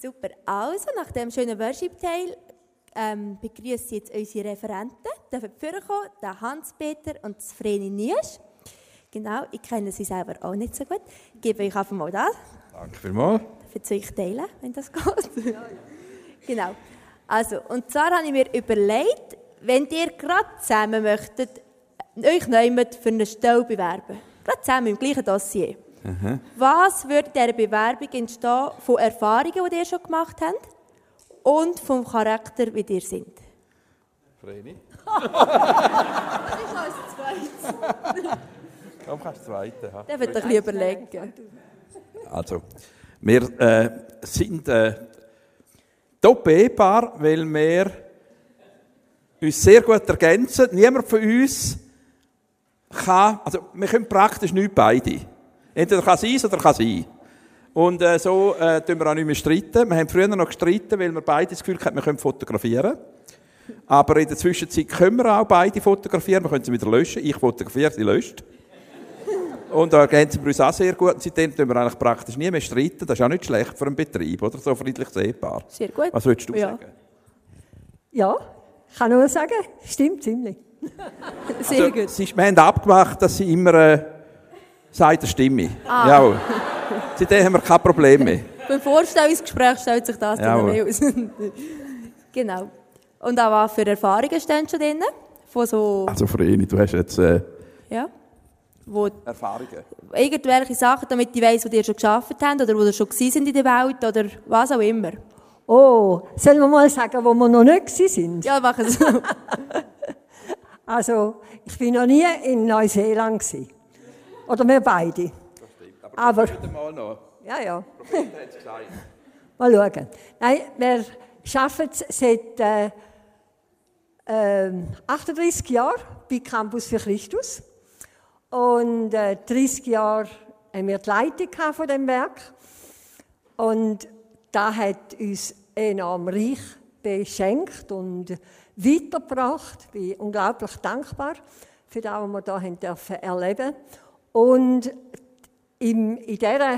Super. Also, nach dem schönen Worship-Teil ähm, begrüße ich jetzt unsere Referenten. Dürfen vorkommen, der Hans-Peter und das Vreni Niesch. Genau, ich kenne sie selber auch nicht so gut. Ich gebe euch einfach mal das. Danke vielmals. Für euch teilen, wenn das geht. Ja, ja. Genau. Also, und zwar habe ich mir überlegt, wenn ihr gerade zusammen möchtet, euch nehmt für eine Stelle bewerben. Gerade zusammen im gleichen Dossier. Mhm. Was würde dieser Bewerbung entstehen von Erfahrungen, die ihr schon gemacht habt und vom Charakter, wie ihr seid? Vreni? ich als zweites. Komm, kannst du zweite haben. Der wird ein bisschen überlegen. Also, wir äh, sind äh, top-Ehepaar, weil wir uns sehr gut ergänzen. Niemand von uns kann, also wir können praktisch nicht beide. Entweder kann es eins oder kann es ein. Und äh, so äh, tun wir auch nicht mehr streiten. Wir haben früher noch gestritten, weil wir beide das Gefühl hatten, wir können fotografieren. Aber in der Zwischenzeit können wir auch beide fotografieren. Wir können sie wieder löschen. Ich fotografiere, sie löscht. Und da ergänzen wir uns auch sehr gut. Und seitdem tun wir eigentlich praktisch nie mehr streiten. Das ist auch nicht schlecht für einen Betrieb, oder? So friedliches Ehepaar. Sehr gut. Was würdest du ja. sagen? Ja, ich kann nur sagen, stimmt ziemlich. sehr also, gut. Sie, wir haben abgemacht, dass sie immer äh, sagt, der Stimme. Ah. Jawohl. Seitdem haben wir kein Problem mehr. Beim Vorstellungsgespräch stellt sich das dann mehr aus. genau. Und auch was für Erfahrungen stehen schon drin? Von so, Also Vreni, du hast jetzt äh, ja, wo Erfahrungen. irgendwelche Sachen, damit ich weiss, wo ihr schon geschafft habt oder wo ihr schon gewesen sind in der Welt oder was auch immer. Oh, sollen wir mal sagen, wo wir noch nicht gewesen sind? Ja, machen es. Also, ich bin noch nie in Neuseeland gewesen. Oder wir beide. Aber, Mal noch. ja, ja. Mal schauen. Nein, wir arbeiten seit äh, äh, 38 Jahren bei Campus für Christus. Und äh, 30 Jahre haben wir die Leitung von dem Werk. Und da hat uns enorm reich beschenkt und weitergebracht. Ich bin unglaublich dankbar für das, was wir hier erleben Und in, in, dieser,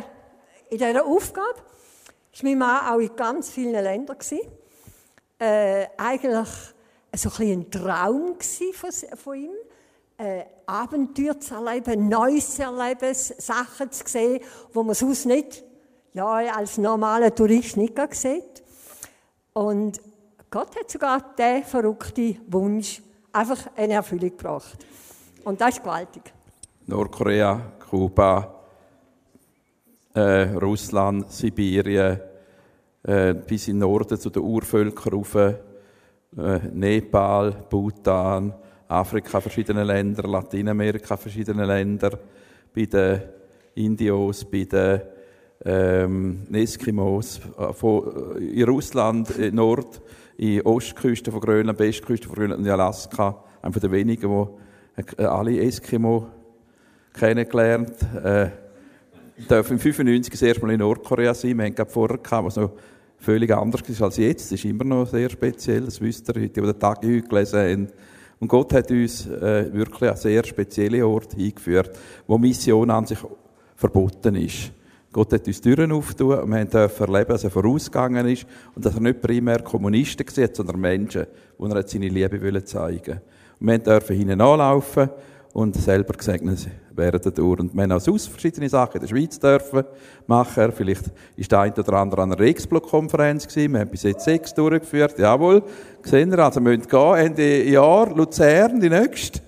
in dieser Aufgabe war mein Mann auch in ganz vielen Ländern. Äh, eigentlich so ein, ein Traum von, von ihm. Äh, Abenteuer zu erleben, Neues zu erleben, Sachen zu sehen, die man sonst nicht ja, als normaler Tourist nicht sieht. Und Gott hat sogar diesen verrückten Wunsch einfach in Erfüllung gebracht. Und das ist gewaltig. Nordkorea, Kuba, äh, Russland, Sibirien, äh, bis in den Norden zu den Urvölkern rauf, äh, Nepal, Bhutan, Afrika, verschiedene Länder, Lateinamerika, verschiedene Länder, bei den Indios, bei den ähm, Eskimos, äh, von, äh, in Russland, in Nord, in Ostküste von Grönland, Westküste von Grönland und Alaska, einer der wenigen, die äh, alle Eskimo kennengelernt. Äh, dürfen im 95 das erste Mal in Nordkorea sein. Wir haben vorher gehabt, was noch völlig anders ist als jetzt. Das ist immer noch sehr speziell. Das wisst ihr heute, die den Tag heute gelesen haben. Und Gott hat uns äh, wirklich an sehr spezielle Orte eingeführt, wo Mission an sich verboten ist. Gott hat uns Türen aufgetan und wir dürfen erleben, dass er vorausgegangen ist und dass er nicht primär Kommunisten hat, sondern Menschen, wo er seine Liebe zeigen wollte. Und wir dürfen hinten anlaufen und selber gesegnet werden dadurch. Und wir haben auch sonst verschiedene Sachen in der Schweiz dürfen machen. Vielleicht ist der eine oder andere an einer Rexblock-Konferenz gewesen. Wir haben bis jetzt sechs durchgeführt. Jawohl. Sehen wir, also wir müssen gehen. Ende Jahr Luzern, die nächste.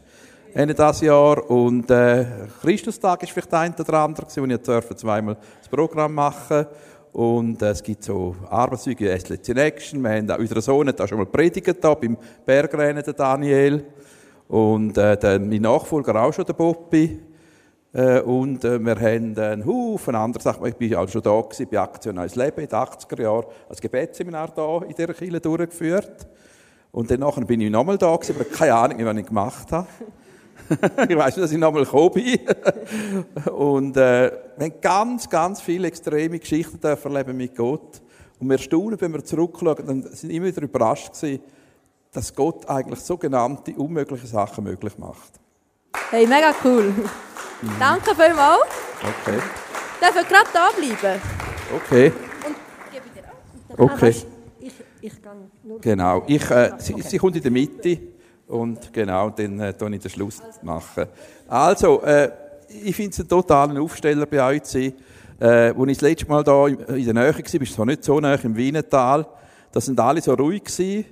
Ende dieses Jahr. Und, äh, Christustag ist vielleicht der eine oder andere gewesen, wo ich dürfen zweimal das Programm machen und äh, es gibt so Arbeitszeuge, in Action. Wir haben auch, unser Sohn auch schon mal predigt da beim Bergrennen, der Daniel. Und äh, der, mein Nachfolger auch schon, der Bobby. Äh, und äh, wir haben einen Haufen andere Sachen. Ich bin auch schon da gewesen, bei Aktion Neues Leben in den 80er Jahren als Gebetsseminar da in dieser Kirche durchgeführt. Und dann nachher bin ich nochmal da gewesen, aber keine Ahnung, was ich gemacht habe. ich weiß nicht, dass ich nochmal gekommen bin. und äh, wir haben ganz, ganz viele extreme Geschichten erleben mit Gott. Und wir staunen, wenn wir zurückschauen, dann sind immer wieder überrascht gewesen, dass Gott eigentlich sogenannte unmögliche Sachen möglich macht. Hey, mega cool. Danke vielmals. Okay. Dürfen wir gerade da bleiben? Okay. Und gebe dir auch. Okay. Ah, ich, ich gehe nur. Genau. Ich, äh, sie, sie kommt in der Mitte und genau, dann äh, ich den Schluss machen. Also, äh, ich finde es einen totalen Aufsteller bei euch zu sein. Äh, als ich das letzte Mal da in der Nähe war, bist zwar nicht so nah im Wienetal, da sind alle so ruhig gewesen.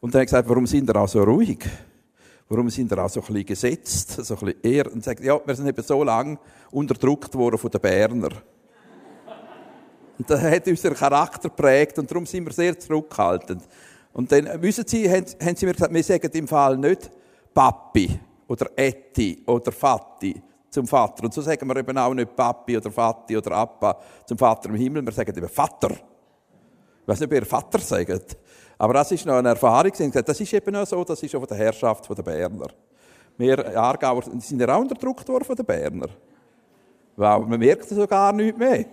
Und dann habe ich gesagt, warum sind ihr auch so ruhig? Warum sind ihr auch so ein bisschen gesetzt, so ein bisschen eher? Und sagt, ja, wir sind eben so lange unterdrückt worden von den Berner. Und das hat unseren Charakter geprägt und darum sind wir sehr zurückhaltend. Und dann wissen Sie, haben, haben Sie mir gesagt, wir sagen im Fall nicht Papi oder Etti oder Vati zum Vater. Und so sagen wir eben auch nicht Papi oder Vati oder Appa zum Vater im Himmel, wir sagen eben Vater. Ich weiß nicht, ob ihr Vater sagt. Aber das ist noch eine Erfahrung. Das ist eben auch so, das ist auch von der Herrschaft der Berner. Wir Aargauer sind ja auch unterdrückt worden von den Berner. Weil man merkt so gar nichts mehr.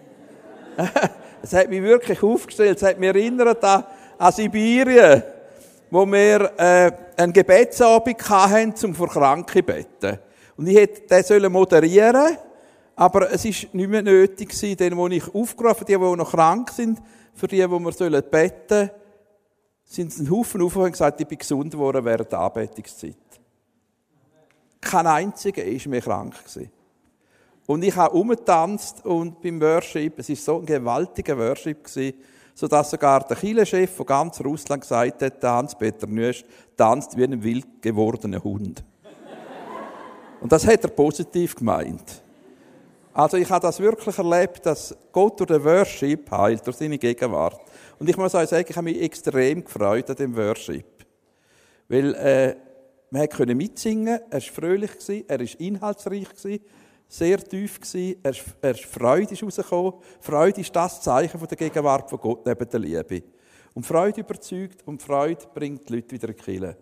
es hat mich wirklich aufgestellt, es hat mich erinnert an, an Sibirien, wo wir äh, einen Gebetsabend hatten, zum für Kranke beten. Und ich hätte den moderieren sollen, aber es war nicht mehr nötig gewesen, den, wo ich aufgerufen die, die noch krank sind, für die, die wir beten sollen, sind es ein Haufen auf und gesagt, ich bin gesund geworden während der Anbetungszeit. Kein einziger war mehr krank. Gewesen. Und ich habe umgetanzt und beim Worship, es war so ein gewaltiger Worship, gewesen, sodass sogar der Kirchenchef von ganz Russland gesagt hat, Hans-Peter Nüsch tanzt wie ein wild gewordener Hund. und das hat er positiv gemeint. Also ich habe das wirklich erlebt, dass Gott durch den Worship heilt, durch seine Gegenwart. Und ich muss euch sagen, ich habe mich extrem gefreut an dem Worship. Weil äh, man konnte mitsingen, er war fröhlich, er war inhaltsreich, sehr tief. Er, er Freude ist rausgekommen. Freude ist das Zeichen der Gegenwart von Gott neben der Liebe. Und Freude überzeugt und Freude bringt die Leute wieder in die Kirche.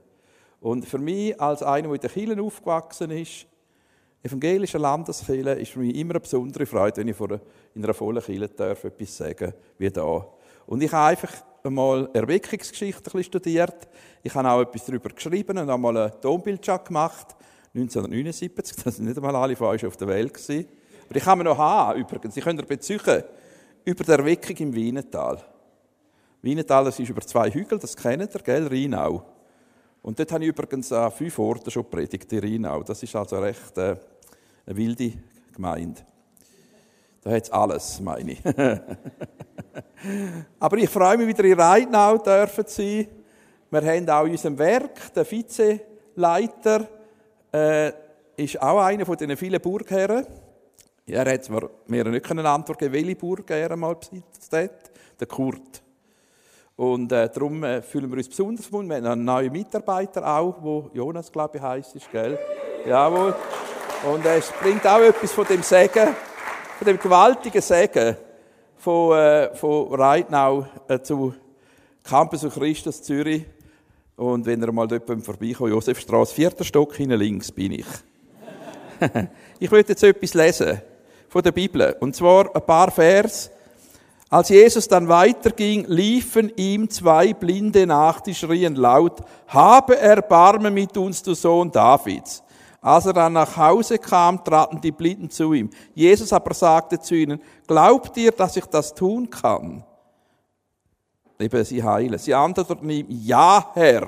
Und für mich, als einer, der in der Kirche aufgewachsen ist, evangelischer Landeskirche, ist für mich immer eine besondere Freude, wenn ich in einer vollen Kirche darf, etwas sagen wie da. Und ich habe einfach einmal Erweckungsgeschichte studiert. Ich habe auch etwas darüber geschrieben und einmal einen Tonbildschat gemacht. 1979, das sind nicht einmal alle von euch auf der Welt gewesen. Aber ich kann mir noch haben, übrigens, ich könnte bezeugen, über die Erweckung im Wienetal. Wienetal, das ist über zwei Hügel, das kennt ihr, gell, Rheinau. Und dort habe ich übrigens an fünf Orten schon predigt, in Rheinau. Das ist also recht äh, eine wilde Gemeinde. Da hat es alles, meine ich. Aber ich freue mich, wieder in Rheinau dürfen zu sein. Wir haben auch in unserem Werk den Vizeleiter, äh, ist auch einer von diesen vielen Burgherren. Er hat zwar mir nicht eine Antwort geben, welche Burgherren mal besitzt hat, der Kurt. Und äh, darum äh, fühlen wir uns besonders verbunden. Wir haben einen neuen Mitarbeiter auch, wo Jonas, glaube ich, heisst, ist, gell? Jawohl. Und äh, es bringt auch etwas von dem Segen, von dem gewaltigen Segen von, äh, von Reitnau äh, zu Campus of Christus Zürich. Und wenn ihr mal dort vorbeikommt, Josefstraße, vierter Stock, hinten links bin ich. ich möchte jetzt etwas lesen von der Bibel. Und zwar ein paar Vers. Als Jesus dann weiterging, liefen ihm zwei Blinde nach, die schrien laut, habe Erbarmen mit uns, du Sohn Davids. Als er dann nach Hause kam, traten die Blinden zu ihm. Jesus aber sagte zu ihnen, glaubt ihr, dass ich das tun kann? eben sie heilen. Sie antworteten ihm, ja, Herr.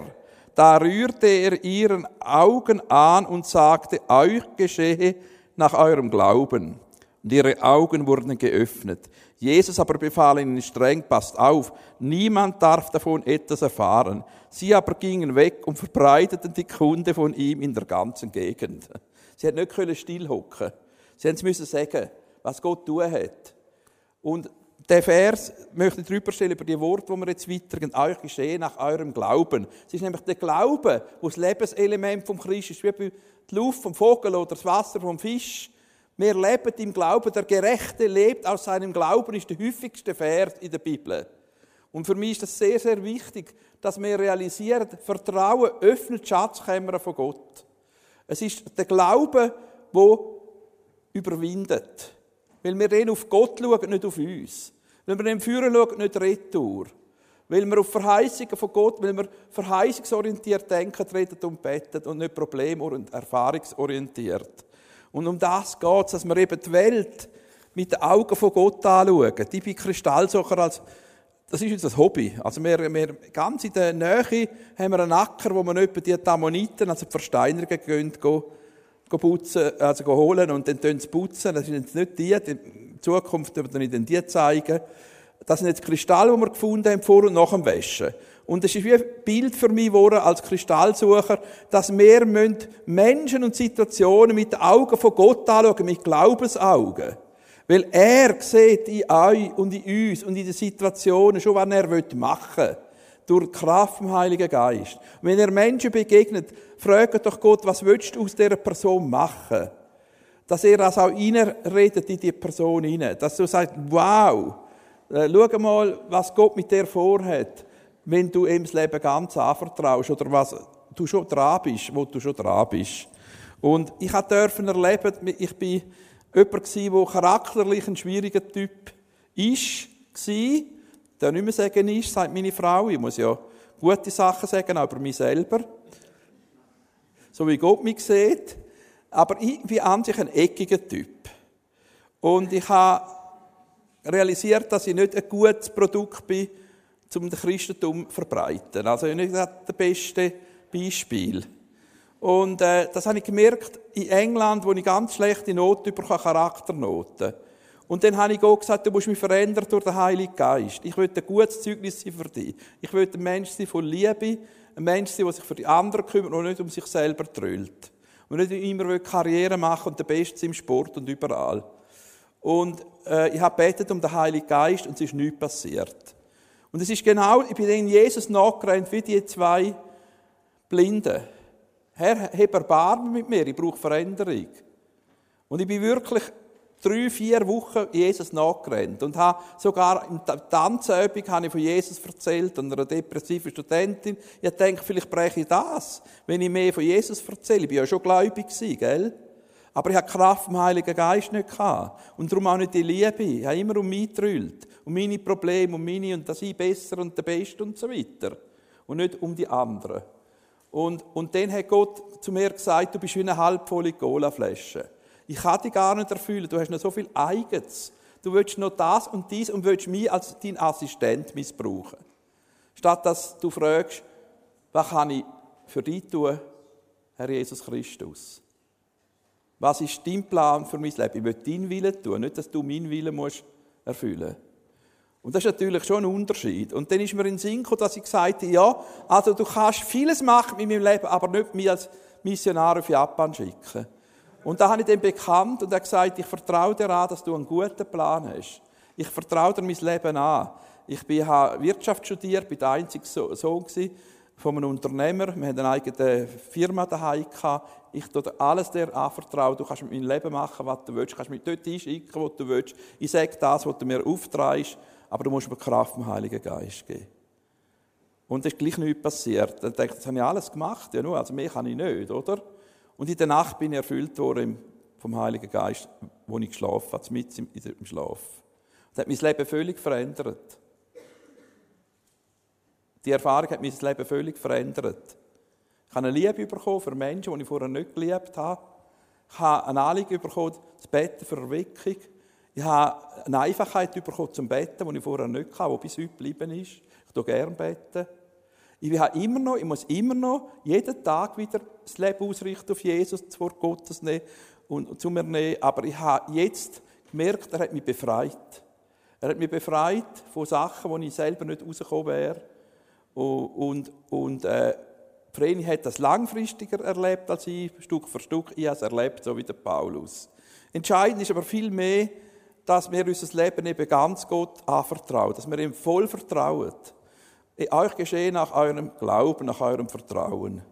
Da rührte er ihren Augen an und sagte, euch geschehe nach eurem Glauben. Und ihre Augen wurden geöffnet. Jesus aber befahl ihnen streng, passt auf, niemand darf davon etwas erfahren. Sie aber gingen weg und verbreiteten die Kunde von ihm in der ganzen Gegend. Sie hätten nicht stillhocken Sie hätten müssen sagen, was Gott tun hat. Und der Vers möchte ich drüber stellen über die Worte, die wir jetzt weitergehen. Euch geschehen nach eurem Glauben. Es ist nämlich der Glaube, wo das Lebenselement vom Christ ist, wie die Luft vom Vogel oder das Wasser vom Fisch. Wir leben im Glauben. Der Gerechte lebt aus seinem Glauben, ist der häufigste Vers in der Bibel. Und für mich ist das sehr, sehr wichtig, dass wir realisieren, Vertrauen öffnet die Schatzkämmer von Gott. Es ist der Glaube, wo überwindet. Weil wir dann auf Gott schauen, nicht auf uns. Weil wir dem Führer schauen, nicht retour. Weil wir auf Verheißungen von Gott, weil wir verheißungsorientiert denken, reden und beten und nicht problem- und erfahrungsorientiert. Und um das geht es, dass wir eben die Welt mit den Augen von Gott anschauen. Die bei Kristallsucher als das ist unser Hobby. Also wir, wir ganz in der Nähe haben wir einen Acker, wo wir etwa die Ammoniten, also die Versteinerungen, gehen, gehen, putzen, also gehen holen und dann tun sie putzen. Das sind jetzt nicht die, in Zukunft werden wir Ihnen die zeigen. Das sind jetzt Kristalle, die wir gefunden haben, vor und nach dem Waschen. Und das ist wie ein Bild für mich geworden, als Kristallsucher, dass wir Menschen und Situationen mit den Augen von Gott anschauen, mit Glaubensaugen. Weil er sieht in euch und in uns und in den Situationen schon, was er machen will. Durch die Kraft vom Heiligen Geist. Und wenn er Menschen begegnet, fragt doch Gott, was willst du aus dieser Person machen? Dass er das auch reinredet in die Person hinein. Dass du sagst, wow, äh, schau mal, was Gott mit dir vorhat, wenn du ihm das Leben ganz anvertraust oder was du schon dran bist, wo du schon dran bist. Und ich durfte erleben, ich bin jemand der charakterlich ein schwieriger Typ ist, war, der nicht mehr sagen ist, sagt meine Frau. Ich muss ja gute Sachen sagen, aber mich selber. So wie Gott mich sieht. Aber ich bin an sich ein eckiger Typ. Und ich habe realisiert, dass ich nicht ein gutes Produkt bin, um das Christentum zu verbreiten. Also ich nicht das beste Beispiel. Und äh, das habe ich gemerkt in England, wo ich ganz schlechte Noten bekomme, Charakternoten. Und dann habe ich Gott gesagt, du musst mich verändern durch den Heiligen Geist. Ich will ein gutes Zeugnis sein für dich. Ich will ein Mensch sein von Liebe, ein Mensch sein, der sich für die anderen kümmert und nicht um sich selber trüllt. Und nicht immer Karriere machen und der Beste im Sport und überall. Und äh, ich habe betet um den Heiligen Geist und es ist nichts passiert. Und es ist genau, ich bin in Jesus nachgerannt wie die zwei Blinden. Herr, hab Erbarmen mit mir, ich brauche Veränderung. Und ich bin wirklich drei, vier Wochen Jesus nachgerannt und habe sogar in der Tanzübung habe ich von Jesus erzählt und einer depressiven Studentin. Ich denke, vielleicht breche ich das, wenn ich mehr von Jesus erzähle. Ich war ja schon gläubig, gell? Aber ich hatte Kraft vom Heiligen Geist nicht gehabt. Und darum auch nicht die Liebe. Ich habe immer um mich getrüllt. Um meine Probleme, um meine, und dass ich besser und der Beste und so weiter. Und nicht um die anderen. Und, und dann hat Gott zu mir gesagt, du bist wie eine halbvolle Cola-Flasche. Ich kann dich gar nicht erfüllen, du hast noch so viel Eigens. Du willst noch das und dies und willst mich als dein Assistent missbrauchen. Statt dass du fragst, was kann ich für dich tun, Herr Jesus Christus? Was ist dein Plan für mein Leben? Ich will deinen Willen tun, nicht, dass du meinen Willen musst erfüllen musst. Und das ist natürlich schon ein Unterschied. Und dann ist mir in den Sinn gekommen, dass ich gesagt habe, ja, also du kannst vieles machen mit meinem Leben, aber nicht mich als Missionar auf Japan schicken. Und da habe ich den bekannt und er gesagt, ich vertraue dir an, dass du einen guten Plan hast. Ich vertraue dir mein Leben an. Ich habe Wirtschaft studiert, bin der einzige Sohn von einem Unternehmer. Wir hatten eine eigene Firma daheim. Ich tue alles dir anvertrauen. Du kannst mit meinem Leben machen, was du willst. Du kannst mich dort einschicken, wo du willst. Ich sage das, was du mir auftreibst aber du musst mir Kraft vom Heiligen Geist geben. Und es ist gleich nichts passiert. Dann denkt das habe ich alles gemacht, ja nur, also mehr kann ich nicht, oder? Und in der Nacht bin ich erfüllt worden vom Heiligen Geist, wo ich geschlafen habe, mit im Schlaf. Das hat mein Leben völlig verändert. Die Erfahrung hat mein Leben völlig verändert. Ich habe eine Liebe bekommen für Menschen, die ich vorher nicht geliebt habe. Ich habe eine Anliegen bekommen, das Bett für Erweckung. Ich habe eine Einfachheit bekommen zum Betten, die ich vorher nicht hatte, die bis heute geblieben ist. Ich tue gerne beten. Ich, habe immer noch, ich muss immer noch jeden Tag wieder das Leben ausrichten auf Jesus, das Wort Gottes nehmen und zu mir nehmen. Aber ich habe jetzt gemerkt, er hat mich befreit. Er hat mich befreit von Sachen, wo ich selber nicht rausgekommen wäre. Und, und äh, Vreni hat das langfristiger erlebt als ich, Stück für Stück. Ich habe es erlebt, so wie der Paulus. Entscheidend ist aber viel mehr, dass wir unser Leben eben ganz Gott anvertrauen, dass wir ihm voll vertrauen. Euch geschehen nach eurem Glauben, nach eurem Vertrauen.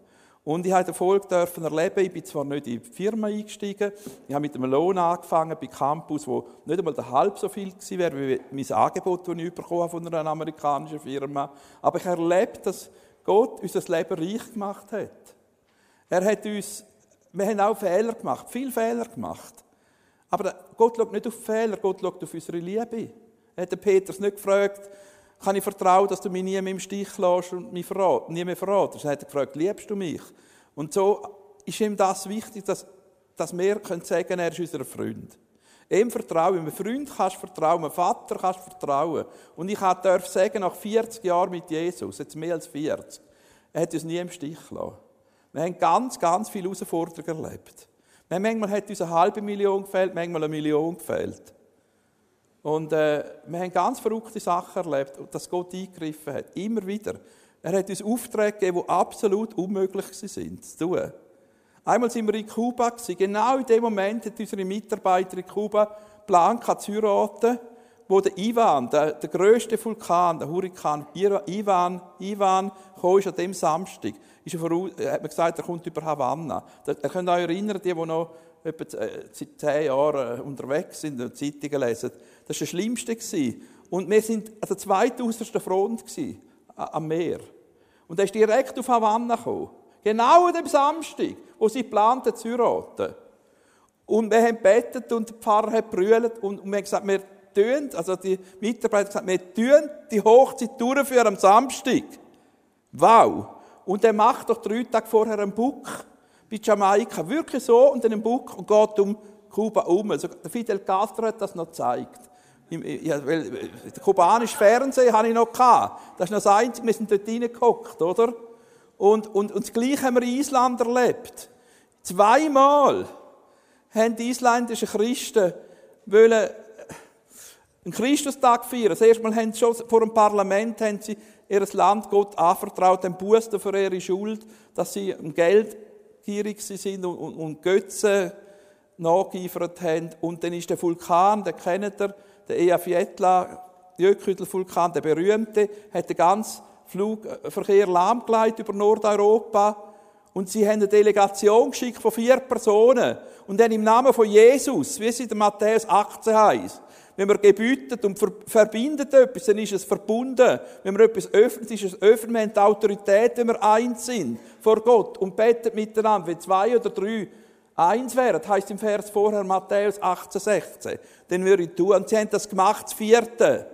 Und ich den Erfolg dürfen erleben. Ich bin zwar nicht in die Firma eingestiegen, ich habe mit einem Lohn angefangen bei Campus, wo nicht einmal halb so viel gewesen wäre wie mein Angebot, das ich habe von einer amerikanischen Firma. Aber ich habe erlebt, dass Gott unser Leben reich gemacht hat. Er hat uns, wir haben auch Fehler gemacht, viele Fehler gemacht. Aber Gott schaut nicht auf Fehler, Gott schaut auf unsere Liebe. Er hat Petrus nicht gefragt, kann ich vertrauen, dass du mich nie mehr im Stich lässt und mich verrat, nie mehr verratest. Er hat gefragt, liebst du mich? Und so ist ihm das wichtig, dass, dass wir können sagen, er ist unser Freund. Ihm vertrauen, einem Freund kannst du vertrauen, einem Vater kannst du vertrauen. Und ich darf sagen, nach 40 Jahren mit Jesus, jetzt mehr als 40, er hat uns nie im Stich gelassen. Wir haben ganz, ganz viele Herausforderungen erlebt. Manchmal hat uns eine halbe Million gefällt, manchmal eine Million gefällt. Und äh, wir haben ganz verrückte Sachen erlebt, dass Gott eingegriffen hat. Immer wieder. Er hat uns Aufträge gegeben, die absolut unmöglich sind zu tun. Einmal sind wir in Kuba, genau in dem Moment hat unsere Mitarbeiter in Kuba Plan zu heiraten, wo der Ivan, der, der grösste Vulkan, der Hurrikan Ivan, Ivan, kam ist an dem Samstag, ist er voraus, hat man gesagt, er kommt über Havanna. Ihr könnt euch erinnern, die, die noch etwa äh, seit zehn Jahren äh, unterwegs sind und Zeitungen lesen. Das war das Schlimmste. Und wir sind an der zweitausendsten Front am Meer. Und er ist direkt auf Havanna gekommen. Genau an dem Samstag, wo sie planten zu heiraten. Und wir haben gebetet und der Pfarrer hat brüllt und wir haben gesagt, wir tun, also die Mitarbeiter haben gesagt, wir tun die Hochzeit durchführen am Samstag. Wow! Und er macht doch drei Tage vorher einen Buck bei Jamaika. Wirklich so und einen Buck und geht um Kuba um. Also der Fidel Castro hat das noch gezeigt. Ja, weil, äh, der kubanische Fernsehen hatte ich noch gehabt. Das ist noch das Einzige, wir sind dort reingeguckt, oder? Und, und, und das Gleiche haben wir in Island erlebt. Zweimal haben die isländischen Christen wollen äh, einen Christustag feiern. Das erste Mal haben sie schon vor dem Parlament haben sie ihr Land Gott anvertraut, den Buße für ihre Schuld, dass sie Geld gierig sind und, und, und Götzen nachgeifert haben. Und dann ist der Vulkan, den kennt ihr, der Eyjafjallajökull Jökull-Vulkan, der berühmte, hat den ganzen Flugverkehr lahmgelegt über Nordeuropa. Und sie haben eine Delegation geschickt von vier Personen. Und dann im Namen von Jesus, wie es in Matthäus 18 heißt, wenn man gebietet und verbindet etwas, dann ist es verbunden. Wenn man etwas öffnet, ist es öffnet. Wir haben Autorität, wenn wir eins sind vor Gott und beten miteinander. Wenn zwei oder drei eins wären, heißt im Vers vorher Matthäus 18, 16, dann würde ich tun. Und sie haben das gemacht, das vierte.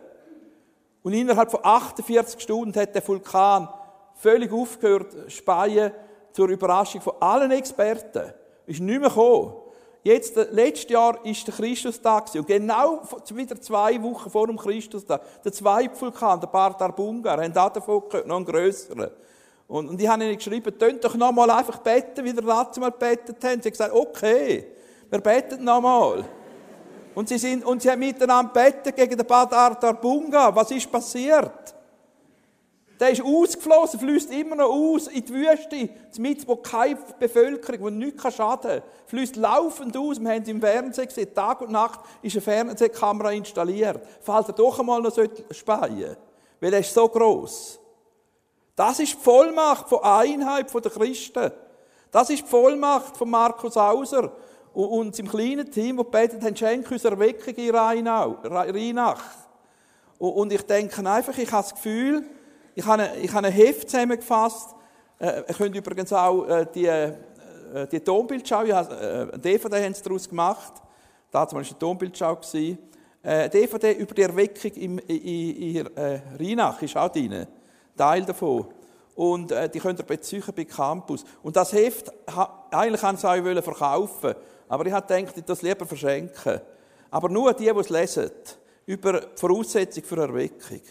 Und innerhalb von 48 Stunden hat der Vulkan völlig aufgehört, speien, zur Überraschung von allen Experten. Ist nicht mehr gekommen. Jetzt, äh, letztes Jahr ist der Christustag und genau wieder zwei Wochen vor dem Christustag, der zweite der Bardar Bungar, haben auch davon gehört, noch einen grösseren. Und, und ich habe ihnen geschrieben, tönt doch nochmal einfach beten, wie der letzte Mal gebetet haben. Sie haben gesagt, okay, wir beten nochmal. Und sie, sind, und sie haben miteinander betet gegen den Bardar Bunga. Was ist passiert? Der ist ausgeflossen, fließt immer noch aus in die Wüste, mit wo keine Bevölkerung, wo nichts schaden kann, fließt laufend aus. Wir haben im Fernsehen gesehen, Tag und Nacht ist eine Fernsehkamera installiert. Falls er doch einmal noch speien weil er ist so groß. Das ist die Vollmacht von Einheit der Christen. Das ist die Vollmacht von Markus Auser und seinem kleinen Team, das betet haben, schenk uns Erweckung in Rheinach. Und ich denke einfach, ich habe das Gefühl, ich habe, ich habe ein Heft zusammengefasst. Äh, ihr könnt übrigens auch äh, die, äh, die Tonbildschau, ich habe, äh, eine DVD haben sie daraus gemacht. Dazu war es eine Tonbildschau. Äh, eine DVD über die Erweckung im, in, in äh, Rheinach ist auch drin. Teil davon. Und äh, die könnt ihr beziehen bei Campus. Und das Heft, ha, eigentlich ich es euch verkaufen aber ich habe gedacht, ich das lieber verschenken. Aber nur die, die es lesen, über die Voraussetzung für Erweckung.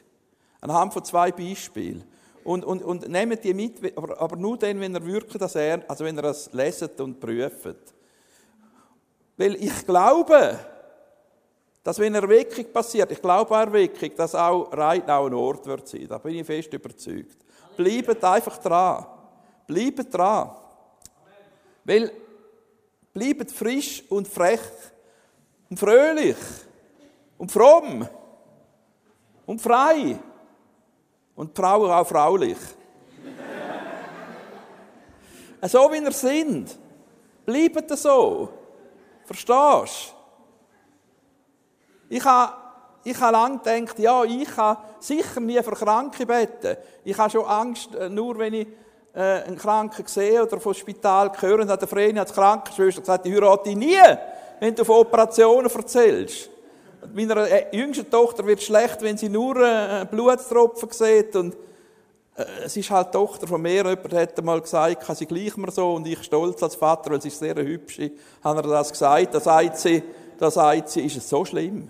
Anhand von zwei Beispielen. Und, und, und nehmt die mit, aber, aber nur dann, wenn ihr wirklich das, also wenn ihr das leset und prüft. Weil ich glaube, dass wenn Erweckung passiert, ich glaube an Erweckung, dass auch Reitnau ein Ort wird sein. Da bin ich fest überzeugt. Bleibt einfach dran. Bleibt dran. Weil, bleibt frisch und frech und fröhlich und fromm und frei. Und die Frauen auch fraulich. so wie ihr sind. Bleibt so. Verstehst du? Ich habe ich habe lange gedacht, ja, ich kann sicher nie für Kranke beten. Ich habe schon Angst, äh, nur wenn ich äh, einen Kranken sehe oder vom Spital höre, hat der Vreni als Krankenschwester gesagt, ich heirate nie, wenn du von Operationen erzählst. Meiner äh, jüngsten Tochter wird schlecht, wenn sie nur äh, Blutstropfen sieht und äh, es ist halt die Tochter von mir, jemand hat mal gesagt, sie gleich mir so und ich stolz als Vater, weil sie ist sehr hübsch, hat er das gesagt, da sagt sie, da sagt sie, ist es so schlimm.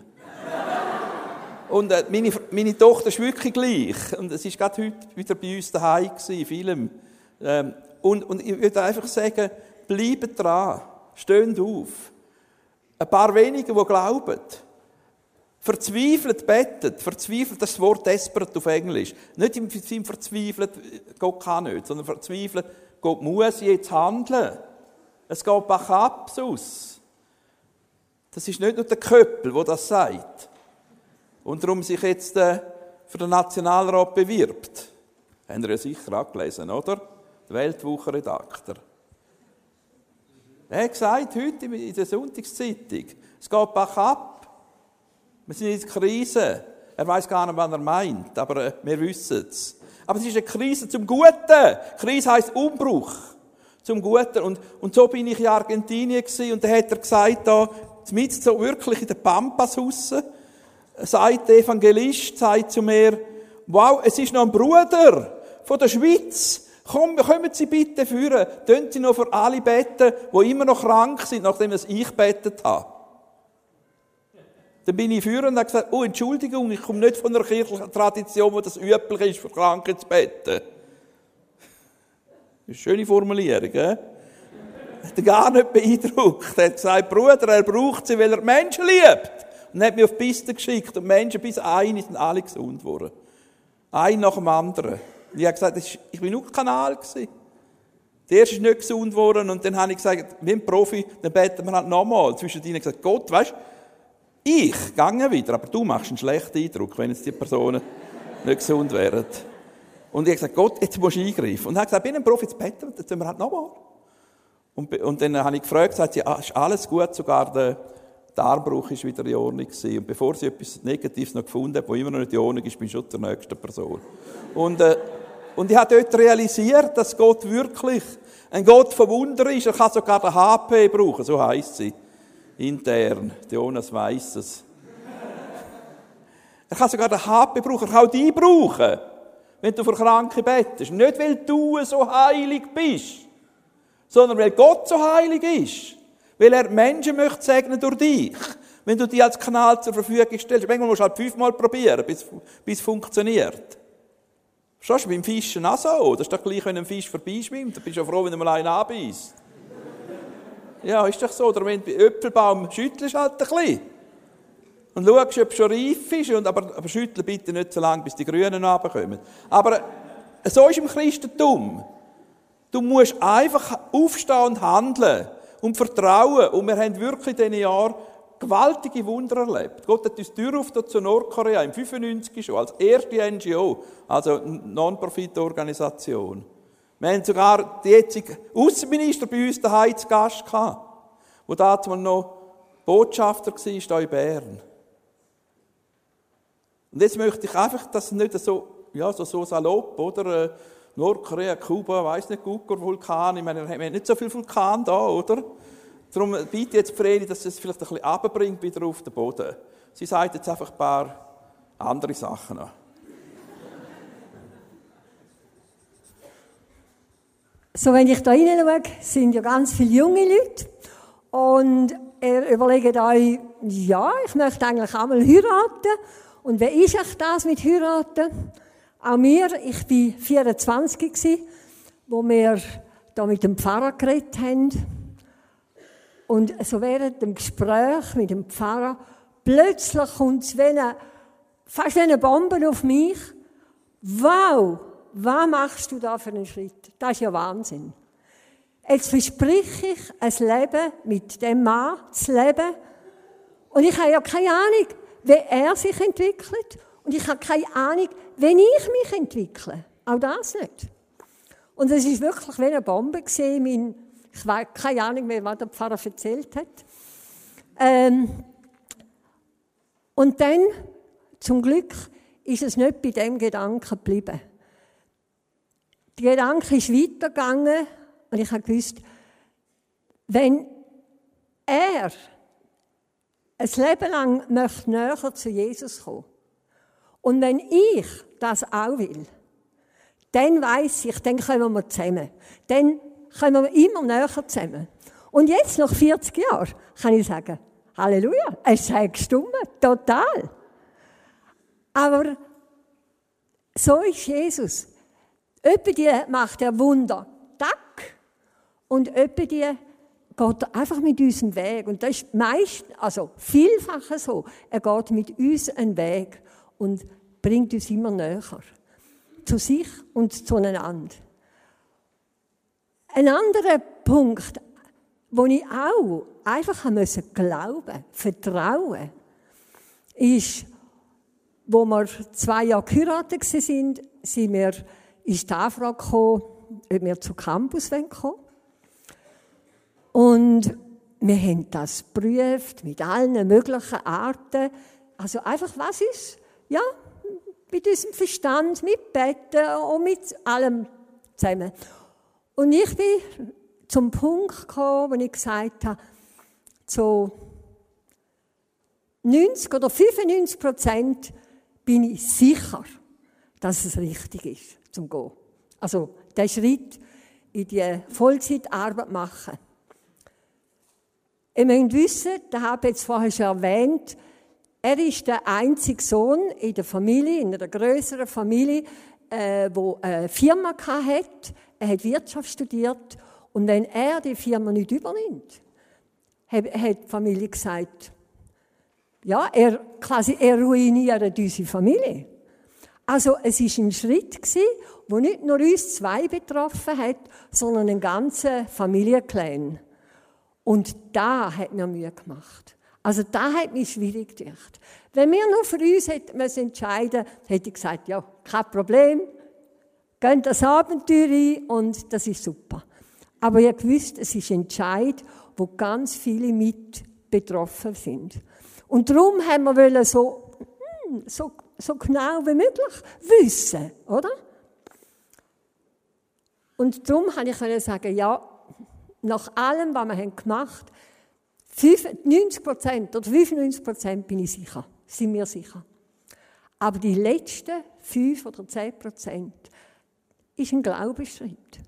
Und meine, meine Tochter ist wirklich gleich. Und es war gerade heute wieder bei uns daheim, gewesen, Film. Ähm, und, und ich würde einfach sagen, bleibt dran, steht auf. Ein paar wenige, die glauben. Verzweifelt betet. Verzweifelt, das Wort desperate auf Englisch. Nicht im Sinn verzweifelt, Gott kann nicht, sondern verzweifelt, Gott muss jetzt handeln. Es geht Backups aus. Das ist nicht nur der Köppel, der das sagt. Und darum sich jetzt äh, für den Nationalrat bewirbt. Haben ihr ja sicher angelesen, oder? Der Weltwochenredakteur. Er hat gesagt, heute in der Sonntagszeitung, es geht Backup. Wir sind in der Krise. Er weiß gar nicht, was er meint, aber äh, wir wissen es. Aber es ist eine Krise zum Guten. Krise heißt Umbruch. Zum Guten. Und, und so bin ich in Argentinien gewesen, und da hat er gesagt, da, mit so wirklich in der Pampas raus, sagt der Evangelist, sagt zu mir, wow, es ist noch ein Bruder von der Schweiz. Komm, kommen Sie bitte führen. Tun Sie noch für alle beten, die immer noch krank sind, nachdem ich betet habe. Dann bin ich führen und habe gesagt, oh, Entschuldigung, ich komme nicht von einer kirchlichen Tradition, wo das üblich ist, für Kranke zu beten. Eine schöne Formulierung, eh? Hat er gar nicht beeindruckt. Er hat gesagt, Bruder, er braucht sie, weil er Menschen liebt. Und hat mich auf die Piste geschickt. Und Menschen, bis ein, sind alle gesund geworden. Ein nach dem anderen. Und ich habe gesagt, ich bin nur Kanal gewesen. Der erste ist nicht gesund geworden. Und dann habe ich gesagt, wie ein Profi, dann beten wir halt nochmal. Zwischen ihnen gesagt, Gott, weißt du, ich gehe wieder, aber du machst einen schlechten Eindruck, wenn jetzt die Personen nicht gesund wären. Und ich habe gesagt, Gott, jetzt musst du eingreifen. Und er hat gesagt, ich bin ein Profi, jetzt beten wir, dann tun wir halt nochmal. Und, und dann habe ich gefragt, sagt sie, ah, ist alles gut, sogar der, der Armbruch ist wieder in Ordnung gewesen. Und bevor sie etwas Negatives noch gefunden hat, was immer noch nicht in Ordnung ist, bin ich schon der nächste Person. Und, äh, und ich habe dort realisiert, dass Gott wirklich ein Gott von Wunder ist. Er kann sogar den HP brauchen, so heisst sie intern. Jonas weiss es. Er kann sogar den HP brauchen, er kann auch dich brauchen, wenn du für Kranke bettest. Nicht, weil du so heilig bist, sondern weil Gott so heilig ist. Weil er Menschen möchte segnen durch dich. Wenn du die als Kanal zur Verfügung stellst. Manchmal musst du halt fünfmal probieren, bis, bis es funktioniert. Verstehst du, beim Fischen auch so. Das ist doch gleich, wenn ein Fisch vorbeischwimmt. Dann bist du ja froh, wenn du mal einen anbeißt. Ja, ist doch so. Oder wenn du bei Äpfelbaum schüttelst halt ein bisschen. Und schaust, ob es schon reif ist. Und aber, aber schüttle bitte nicht so lange, bis die Grünen runterkommen. Aber äh, so ist im Christentum. Du musst einfach aufstehen und handeln und vertrauen. Und wir haben wirklich in diesen Jahren gewaltige Wunder erlebt. Gott hat uns die Tür auf zu Nordkorea im 95 schon als erste NGO, also Non-Profit-Organisation. Wir haben sogar die jetzige Außenminister bei uns daheim zu Gast gehabt, wo damals noch Botschafter war, in Bern. Und jetzt möchte ich einfach, dass nicht so, ja, so, so salopp, oder? Äh, Nordkorea, Kuba, weiß nicht, Gucker, Vulkan, ich meine, wir haben nicht so viel Vulkan da, oder? Darum bitte jetzt Fredi, dass es vielleicht ein bisschen runterbringt wieder auf den Boden. Sie sagt jetzt einfach ein paar andere Sachen an. So, wenn ich da reinschaue, sind ja ganz viele junge Leute. Und ihr überlegt euch, ja, ich möchte eigentlich auch mal heiraten. Und wie ist euch das mit heiraten? Auch mir, ich war 24 gewesen, wo wir da mit dem Pfarrer geredet haben. Und so während dem Gespräch mit dem Pfarrer, plötzlich kommt es fast wie eine Bombe auf mich. Wow, was machst du da für einen Schritt? Das ist ja Wahnsinn. Jetzt verspreche ich, ein Leben mit dem Mann zu leben. Und ich habe ja keine Ahnung, wie er sich entwickelt. Und ich habe keine Ahnung, wenn ich mich entwickle. Auch das nicht. Und es ist wirklich wie eine Bombe gesehen. Mein, ich weiß keine Ahnung mehr, was der Pfarrer erzählt hat. Ähm, und dann, zum Glück, ist es nicht bei dem Gedanken geblieben. Der Gedanke ist weitergegangen und ich habe gewusst, wenn er ein Leben lang möchte näher zu Jesus kommen und wenn ich das auch will, dann weiß ich, dann kommen wir zusammen. Dann kommen wir immer näher zusammen. Und jetzt, nach 40 Jahren, kann ich sagen, Halleluja, es sei gestummen, total. Aber so ist Jesus. Öppe die macht er Wunder, tack, und öppe die geht einfach mit uns einen Weg. Und das ist meist, also vielfach so. Er geht mit uns einen Weg und bringt uns immer näher. Zu sich und zueinander. Ein anderer Punkt, wo ich auch einfach müssen glauben, vertrauen, ist, wo wir zwei Jahre geheiratet sind, sind wir, ist die Anfrage gekommen, ob wir zu Campus kommen. Und wir haben das geprüft mit allen möglichen Arten. Also einfach, was ist? Ja, mit unserem Verstand, mit Betten und mit allem zusammen. Und ich bin zum Punkt gekommen, wo ich gesagt habe, so 90 oder 95 Prozent bin ich sicher, dass es richtig ist, zum Gehen. Also, der Schritt in die Vollzeitarbeit machen. Ihr müsst wissen, das habe ich jetzt vorher schon erwähnt, er ist der einzige Sohn in der Familie, in einer größeren Familie, äh, wo eine Firma hat. Er hat Wirtschaft studiert und wenn er die Firma nicht übernimmt, hat, hat die Familie gesagt, ja, er, quasi, er ruiniert unsere Familie. Also es ist ein Schritt gewesen, wo nicht nur uns zwei betroffen hat, sondern einen ganzen Familienclan. Und da hat mir Mühe gemacht. Also da hat mich schwierig gedacht. Wenn wir nur für uns hätten entscheiden, hätte ich gesagt, ja, kein Problem, gehen das Abenteuer ein und das ist super. Aber ihr wisst, es ist ein Entscheid, wo ganz viele mit betroffen sind. Und darum haben wir so, hm, so, so genau wie möglich wissen, oder? Und darum kann ich sagen, ja, nach allem, was wir gemacht haben, 90 Prozent oder 95 Prozent bin ich sicher, sind wir sicher. Aber die letzten 5 oder 10 Prozent ist ein Glaubensschritt.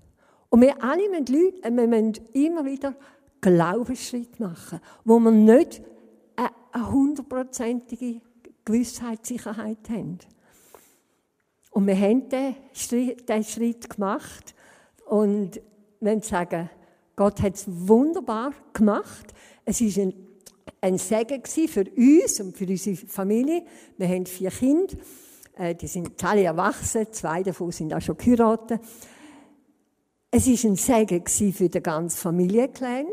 Und wir alle müssen, Leute, wir müssen immer wieder Glaubensschritt machen, wo wir nicht eine hundertprozentige Gewissheit, Sicherheit haben. Und wir haben diesen Schritt gemacht und wir sagen, Gott hat es wunderbar gemacht. Es war ein, ein Segen für uns und für unsere Familie. Wir haben vier Kinder, äh, die sind alle erwachsen, zwei davon sind auch schon geheiratet. Es war ein Segen für den ganzen Familienclan.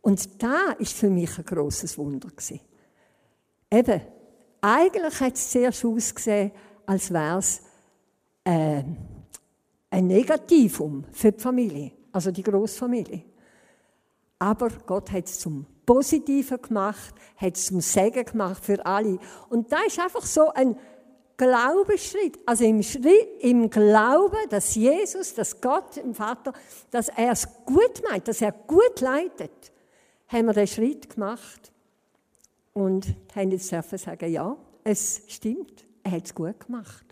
Und da ist für mich ein großes Wunder Eben, eigentlich hat es zuerst ausgesehen, als wäre es äh, ein Negativum für die Familie also die Großfamilie. Aber Gott hat es zum Positiven gemacht, hat es zum Segen gemacht für alle. Und da ist einfach so ein Glaubensschritt. Also im, Schritt, im Glauben, dass Jesus, dass Gott, im Vater, dass er es gut meint, dass er gut leitet, haben wir den Schritt gemacht und jetzt dürfen sagen, ja, es stimmt, er hat es gut gemacht.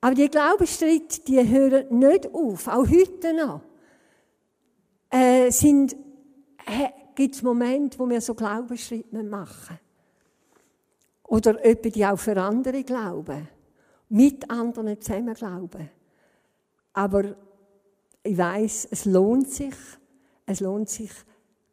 Aber die Glaubensschritte, die hören nicht auf, auch heute noch. Äh, sind, äh, gibt es Momente, wo wir so Glaubensschritte machen Oder etwa die auch für andere glauben. Mit anderen zusammen glauben. Aber ich weiß, es lohnt sich, es lohnt sich,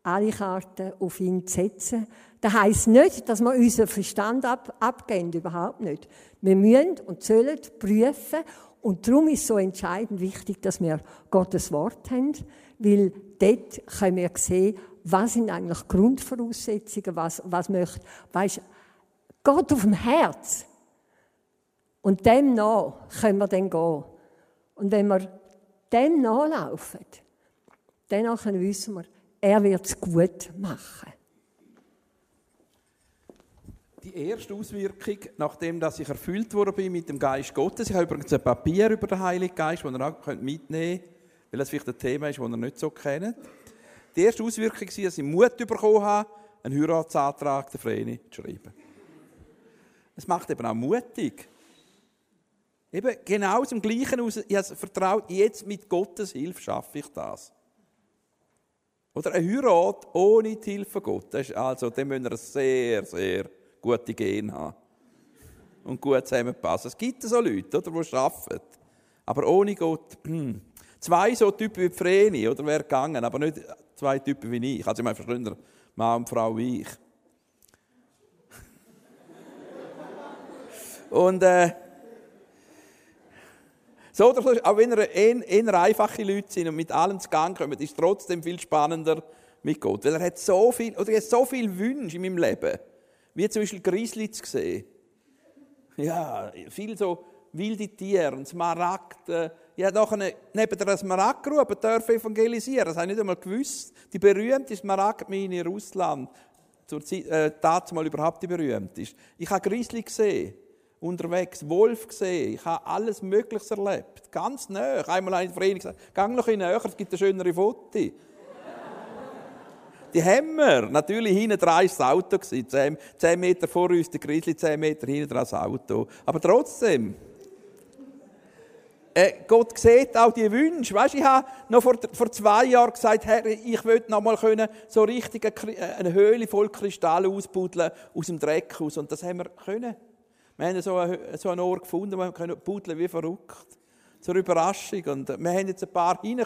alle Karten auf ihn zu setzen. Das heisst nicht, dass wir unseren Verstand ab, abgeben, überhaupt nicht. Wir müssen und sollen prüfen und darum ist es so entscheidend wichtig, dass wir Gottes Wort haben, weil dort können wir sehen, was sind eigentlich Grundvoraussetzungen, was, was möchte, weißt, Gott auf dem Herz. Und dem nach können wir dann gehen. Und wenn wir dem nachlaufen, dann wissen wir, er wird es gut machen. Die erste Auswirkung, nachdem dass ich erfüllt wurde mit dem Geist Gottes, ich habe übrigens ein Papier über den Heiligen Geist, das ihr auch mitnehmen könnt, weil das vielleicht ein Thema ist, das ihr nicht so kennt. Die erste Auswirkung war, dass ich Mut bekommen habe, einen Heiratsantrag der Vreni zu schreiben. Es macht eben auch mutig. Eben genau dem Gleichen aus, ich habe vertraut, jetzt mit Gottes Hilfe schaffe ich das. Oder eine Heirat ohne die Hilfe Gottes. Also, dann müssen wir sehr, sehr gute Gene haben. Und gut zusammenpassen. Es gibt so Leute, oder, die arbeiten. Aber ohne Gott, hm. zwei so Typen wie Vreni, oder wäre gegangen, aber nicht zwei Typen wie ich. Also, ich meine, verstehen Mann und Frau wie ich. und, äh, so auch wenn er eher, einfache Leute sind und mit allem zu Gang kommen, ist es trotzdem viel spannender mit Gott. Weil er hat so viel, oder er hat so viele Wünsche in meinem Leben. Wie zum Beispiel Grizzly zu sehen. Ja, viel so wilde Tiere und Smaragd. Ich habe doch neben der Smaragdgrube dürfen evangelisieren. Das habe ich nicht einmal gewusst. Die berühmte Smaragdmine in Russland. Zur Zeit, äh, mal überhaupt die berühmteste. Ich habe Grizzly gesehen unterwegs, Wolf gesehen, ich habe alles Mögliche erlebt, ganz nah. Einmal habe ich Freundin gesagt, geh noch ein näher, es gibt eine schönere Foto. Die haben wir. Natürlich hinten dran war das Auto. Zehn, zehn Meter vor uns, der Grizzly, zehn Meter hinten dran das Auto. Aber trotzdem. Äh, Gott sieht auch die Wünsche. Weißt, ich habe noch vor, vor zwei Jahren gesagt, Herr, ich möchte noch mal können, so richtig eine, eine Höhle voll Kristalle ausbuddeln aus dem Dreck aus. Und das haben wir können. Wir haben so einen, so einen Ort gefunden, wo wir können buddeln wie verrückt. Zur Überraschung. Und wir haben jetzt ein paar ihr,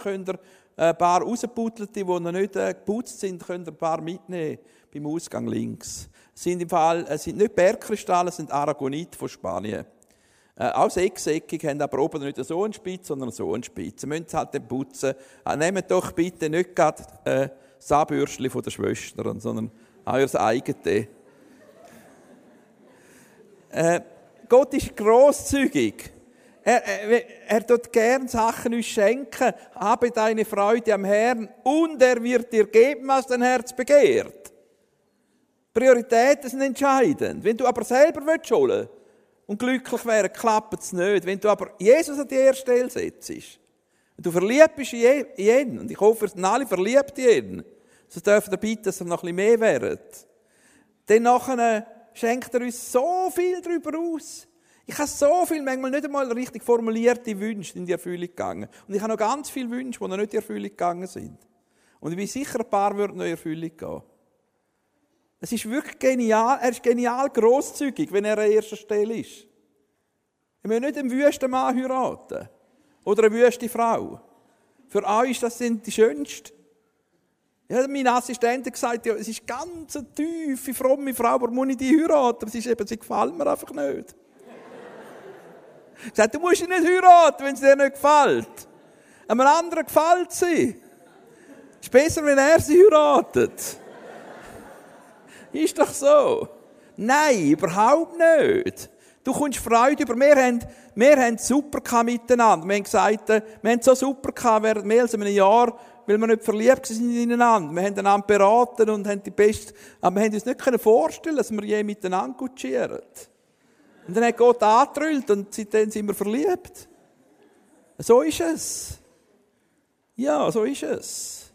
ein paar rausgebuddelte, die noch nicht äh, geputzt sind, könnt ihr ein paar mitnehmen beim Ausgang links. Es sind im Fall, es sind nicht Bergkristalle, es sind Aragonit von Spanien. Äh, auch sechseckig, haben aber oben nicht so einen Spitz, sondern so einen Spitz. Sie müssen es halt dann putzen. Äh, nehmt doch bitte nicht gerade äh, das Anbürstchen von der Schwester, sondern euer eigenes. Äh, Gott ist großzügig. Er, er, er tut gern Sachen uns schenken. Habe deine Freude am Herrn und er wird dir geben, was dein Herz begehrt. Prioritäten sind entscheidend. Wenn du aber selber willst holen und glücklich wären, klappt es nicht. Wenn du aber Jesus an die erste Stelle setzt, und du verliebt bist in ihn, und ich hoffe, wir sind alle verliebt in ihn, so dürfen wir bitten, dass er noch ein bisschen mehr wird. Dann nachher schenkt er uns so viel darüber aus. Ich habe so viel, manchmal nicht einmal richtig formulierte Wünsche in die Erfüllung gegangen. Und ich habe noch ganz viele Wünsche, die noch nicht in die Erfüllung gegangen sind. Und ich bin sicher, ein paar würden noch in die Erfüllung gehen. Es ist wirklich genial, er ist genial grosszügig, wenn er an erster Stelle ist. Ich will nicht einen wüsten Mann heiraten. Oder eine wüste Frau. Für euch, das sind die schönsten. Ja, mein Assistent hat gesagt, ja, es ist ganz eine tiefe, fromme Frau, aber muss ich die heiraten? Sie, ist eben, sie gefällt mir einfach nicht. Ich gesagt, du musst sie nicht heiraten, wenn sie dir nicht gefällt. Einem anderen gefällt sie. Es ist besser, wenn er sie heiratet. Ist doch so. Nein, überhaupt nicht. Du kommst Freude über. Wir haben, wir haben super miteinander. Wir haben gesagt, wir haben so super gehabt während mehr als einem Jahr weil wir nicht verliebt sind ineinander. Wir haben einander beraten und haben die beste, aber wir haben uns nicht vorstellen dass wir je miteinander gutschieren. Und dann hat Gott angetrüllt und seitdem sind wir verliebt. So ist es. Ja, so ist es.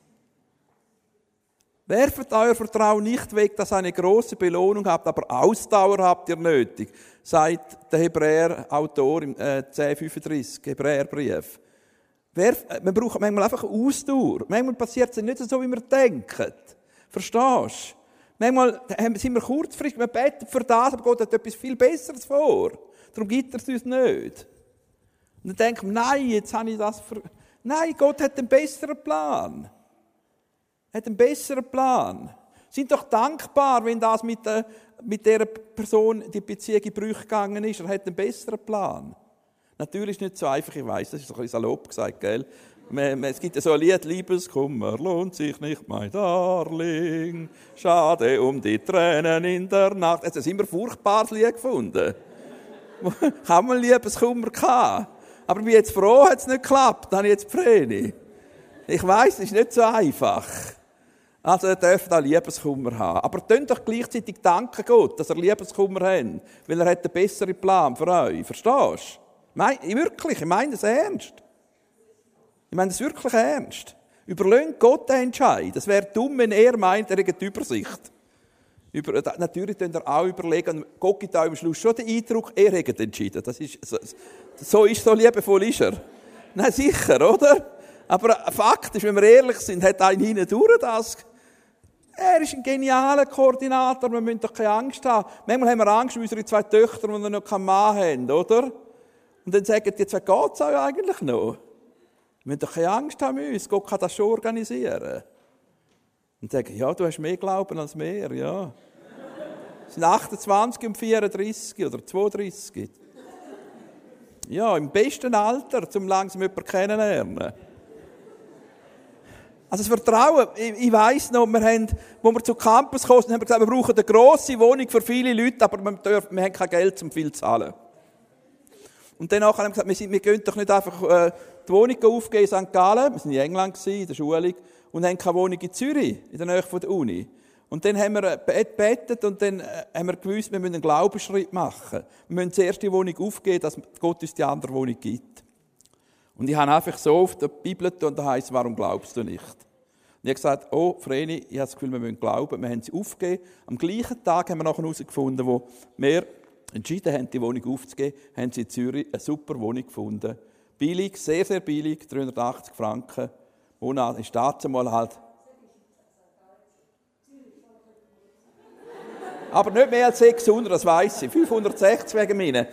Werft euer Vertrauen nicht weg, dass ihr eine große Belohnung habt, aber Ausdauer habt ihr nötig, sagt der Hebräer-Autor im äh, 1035, Hebräerbrief. Wer, man braucht manchmal einfach Ausdauer. Manchmal passiert es nicht so, wie wir denken. Verstehst du? Manchmal sind wir kurzfristig, wir beten für das, aber Gott hat etwas viel Besseres vor. Darum gibt er es uns nicht. Und dann denken wir, nein, jetzt habe ich das für... Nein, Gott hat einen besseren Plan. Er hat einen besseren Plan. Sind doch dankbar, wenn das mit, der, mit dieser Person die Beziehung in Brüche gegangen ist. Er hat einen besseren Plan. Natürlich ist es nicht so einfach, ich weiß, das ist ein bisschen salopp gesagt, gell? Es gibt ja so ein Lied, Liebeskummer lohnt sich nicht, mein Darling. Schade um die Tränen in der Nacht. Jetzt haben immer ein furchtbares Lied gefunden. Haben wir Liebeskummer gehabt. Aber bin jetzt froh, hat es nicht geklappt. Dann habe ich jetzt Präne. Ich weiß, es ist nicht so einfach. Also, ihr dürft auch Liebeskummer haben. Aber tönt doch gleichzeitig danken Gott, dass er Liebeskummer hat. Weil er hat einen besseren Plan für euch. Verstehst du? Wirklich, ich meine das ernst. Ich meine das wirklich ernst. Überlöhnt Gott den Entscheid. Das wäre dumm, wenn er meint, er hätte die Übersicht. Über, natürlich könnt ihr auch überlegen, Gott gibt auch am Schluss schon den Eindruck, er hätte entschieden. Das ist, so, ist so liebevoll ist er. Nein, sicher, oder? Aber Fakt ist, wenn wir ehrlich sind, hat ein hinten durch das. Er ist ein genialer Koordinator, wir müssen doch keine Angst haben. Manchmal haben wir Angst um unsere zwei Töchter, die noch keinen Mann haben, oder? Und dann sagen die, geht es euch eigentlich noch? Wir müssen doch keine Angst haben uns, Gott kann das schon organisieren. Und sagen, ja, du hast mehr Glauben als mehr, ja. Es sind 28 und 34 oder 32. Ja, im besten Alter, um langsam jemanden kennenzulernen. Also das Vertrauen, ich, ich weiss noch, wir haben, wo wir zu Campus kamen, haben wir gesagt, wir brauchen eine grosse Wohnung für viele Leute, aber wir, dürfen, wir haben kein Geld, um viel zu zahlen. Und dann haben wir gesagt, wir, sind, wir können doch nicht einfach äh, die Wohnung aufgeben in St. Gallen, wir waren in England, in der Schulung, und haben keine Wohnung in Zürich, in der Nähe von der Uni. Und dann haben wir gebetet und dann äh, haben wir gewusst, wir müssen einen Glaubensschritt machen. Wir müssen zuerst die Wohnung aufgeben, dass Gott uns die andere Wohnung gibt. Und ich habe einfach so auf der Bibel und da heißt, warum glaubst du nicht? Und ich habe gesagt, oh, Vreni, ich habe das Gefühl, wir müssen glauben. Wir haben sie aufgegeben. Am gleichen Tag haben wir nachher herausgefunden, wo wir entschieden haben, die Wohnung aufzugeben, haben sie in Zürich eine super Wohnung gefunden. Billig, sehr, sehr billig, 380 Franken. Monat ist dazu mal halt Aber nicht mehr als 600, das weiß ich. 560 wegen mir.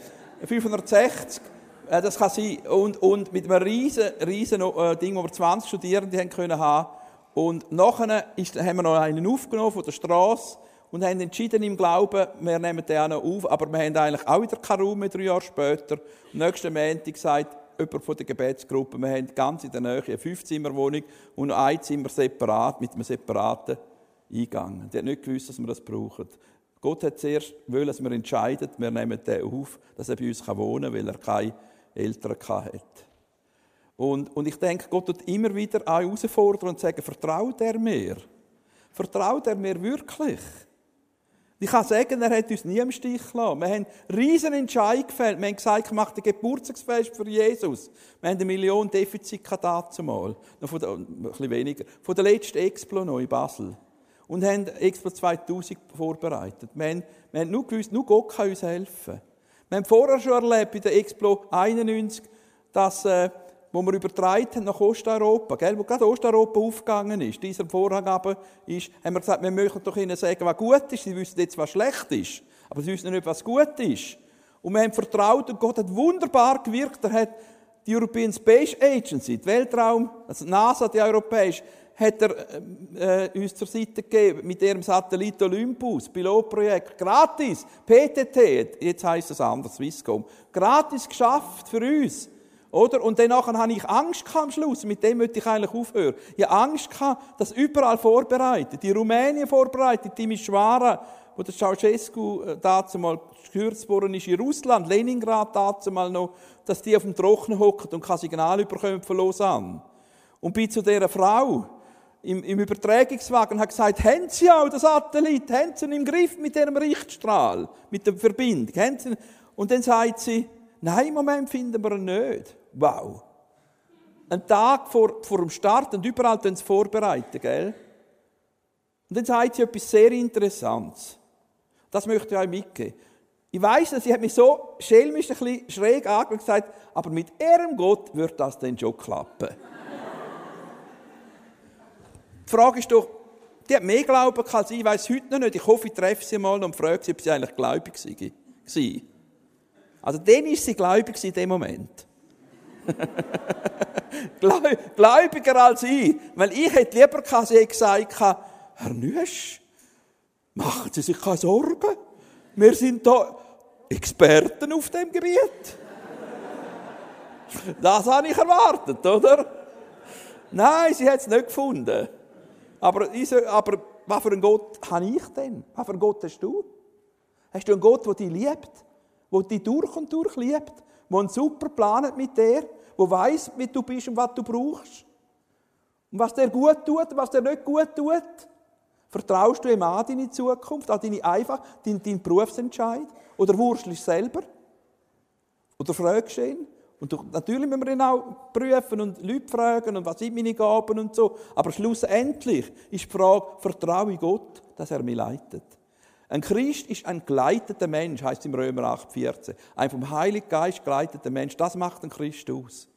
560, äh, das kann sein. Und, und mit einem riesen, riesen äh, Ding, wo wir 20 Studierende haben können haben. Und nachher ist, haben wir noch einen aufgenommen von der Straße und haben entschieden im Glauben, wir nehmen den auch noch auf. Aber wir haben eigentlich auch wieder keinen Raum mehr, drei Jahre später. Und nächsten Montag gesagt, jemand von der Gebetsgruppe, wir haben ganz in der Nähe eine Fünfzimmerwohnung und ein Zimmer separat, mit einem separaten Eingang. Die hat nicht gewusst, dass wir das brauchen. Gott hat zuerst wollen, dass wir entscheiden, wir nehmen den auf, dass er bei uns wohnen kann, weil er keine Eltern hat. Und, und ich denke, Gott wird immer wieder auch herausfordern und sagen, vertraut er mir? Vertraut er mir wirklich? Ich kann sagen, er hat uns nie im Stich gelassen. Wir haben riesen Entscheid gefällt. Wir haben gesagt, ich mache ein Geburtstagsfest für Jesus. Wir haben eine Million Defizit dazu mal. Noch von der, ein bisschen weniger. Von der letzten Explo noch in Basel und haben Expo 2000 vorbereitet. Wir haben, wir haben nur gewusst, nur Gott kann uns helfen. Wir haben vorher schon erlebt, bei der Expo 91, dass, äh, wo wir übertragen haben nach Osteuropa, gell, wo gerade Osteuropa aufgegangen ist, dieser Vorhang aber ist, haben wir gesagt, wir möchten doch ihnen sagen, was gut ist. Sie wissen jetzt, was schlecht ist, aber sie wissen nicht, was gut ist. Und wir haben vertraut und Gott hat wunderbar gewirkt. Er hat die European Space Agency, die Weltraum, also NASA, die europäische, hat er äh, uns zur Seite gegeben mit ihrem Satellit Olympus, Pilotprojekt, gratis, PTT, jetzt heißt es anders, Swisscom, gratis geschafft für uns. Oder? Und danach hatte ich Angst am Schluss, mit dem möchte ich eigentlich aufhören. Ich hatte Angst, dass überall vorbereitet, die Rumänien vorbereitet, die Mischwara, wo der Ceausescu äh, dazu mal gestürzt worden ist in Russland, Leningrad dazu mal noch, dass die auf dem Trocknen hocken und kein Signal bekommen von Lausanne. Und bin zu dieser Frau, im, im Übertragungswagen hat gesagt, haben Sie auch den Satellit, haben Sie ihn im Griff mit dem Richtstrahl, mit der Verbindung? Haben Sie Und dann sagt sie, nein, im Moment finden wir ihn nicht. Wow. Ein Tag vor, vor dem Start und überall sie vorbereiten, gell? Und dann sagt sie etwas sehr Interessantes. Das möchte ich euch mitgeben. Ich weiss, sie hat mich so schelmisch ein bisschen schräg angeschaut und gesagt, aber mit ihrem Gott wird das dann schon klappen. Die Frage ist doch, die hat mehr Glauben als ich, weiß heute noch nicht. Ich hoffe, ich treffe sie mal und frage sie, ob sie eigentlich gläubig war. Also dann ist sie gläubig in dem Moment. Gläubiger als ich. Weil ich hätte lieber gesagt, Herr Nüsch, machen Sie sich keine Sorgen. Wir sind da Experten auf dem Gebiet. Das habe ich erwartet, oder? Nein, sie hat es nicht gefunden. Aber, aber was für einen Gott habe ich denn? Was für einen Gott hast du? Hast du einen Gott, der dich liebt? Der dich durch und durch liebt? Der einen super Plan hat mit dir? Der weiß, wie du bist und was du brauchst? Und was dir gut tut und was dir nicht gut tut? Vertraust du ihm an deine Zukunft, an deine einfach, deinen, deinen Berufsentscheid? Oder wurschtelst selber? Oder fragst du ihn? Und natürlich müssen wir ihn auch prüfen und Leute fragen und was sind meine Gaben und so. Aber schlussendlich ist die Frage, vertraue ich Gott, dass er mich leitet. Ein Christ ist ein geleiteter Mensch, heißt im Römer 8,14. Ein vom Heiligen Geist geleiteter Mensch. Das macht ein Christ aus.